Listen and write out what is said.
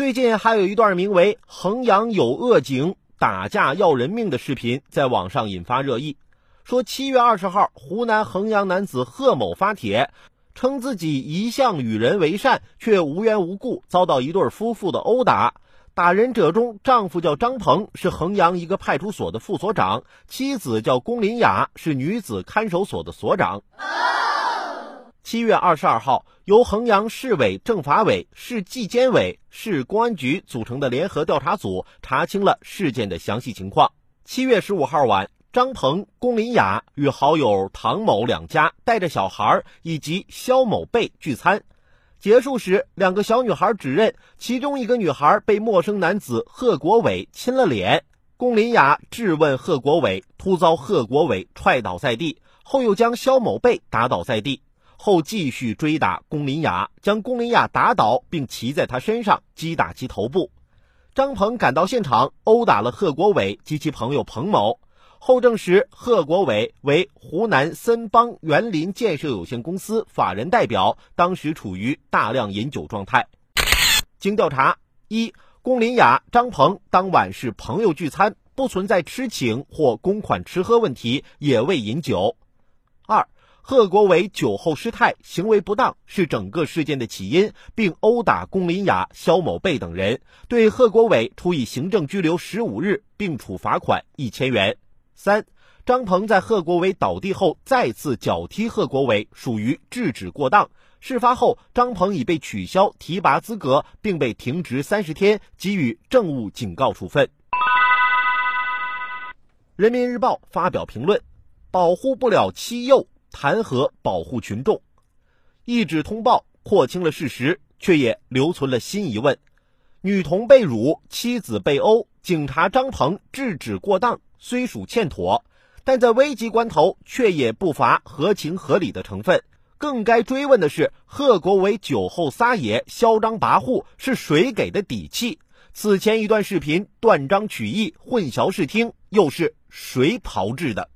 最近还有一段名为“衡阳有恶警，打架要人命”的视频在网上引发热议。说七月二十号，湖南衡阳男子贺某发帖，称自己一向与人为善，却无缘无故遭到一对夫妇的殴打。打人者中，丈夫叫张鹏，是衡阳一个派出所的副所长；妻子叫龚林雅，是女子看守所的所长。七月二十二号，由衡阳市委政法委、市纪监委、市公安局组成的联合调查组查清了事件的详细情况。七月十五号晚，张鹏、龚林雅与好友唐某两家带着小孩以及肖某贝聚餐。结束时，两个小女孩指认，其中一个女孩被陌生男子贺国伟亲了脸。龚林雅质问贺国伟，突遭贺国伟踹倒在地，后又将肖某贝打倒在地。后继续追打龚林雅，将龚林雅打倒，并骑在他身上击打其头部。张鹏赶到现场，殴打了贺国伟及其朋友彭某。后证实，贺国伟为湖南森邦园林建设有限公司法人代表，当时处于大量饮酒状态。经调查，一龚林雅、张鹏当晚是朋友聚餐，不存在吃请或公款吃喝问题，也未饮酒。二贺国伟酒后失态，行为不当，是整个事件的起因，并殴打龚林雅、肖某贝等人，对贺国伟处以行政拘留十五日，并处罚款一千元。三，张鹏在贺国伟倒地后再次脚踢贺国伟，属于制止过当。事发后，张鹏已被取消提拔资格，并被停职三十天，给予政务警告处分。人民日报发表评论：保护不了妻幼。谈何保护群众？一纸通报廓清了事实，却也留存了新疑问：女童被辱，妻子被殴，警察张鹏制止过当，虽属欠妥，但在危急关头却也不乏合情合理的成分。更该追问的是，贺国伟酒后撒野、嚣张跋扈，是谁给的底气？此前一段视频断章取义、混淆视听，又是谁炮制的？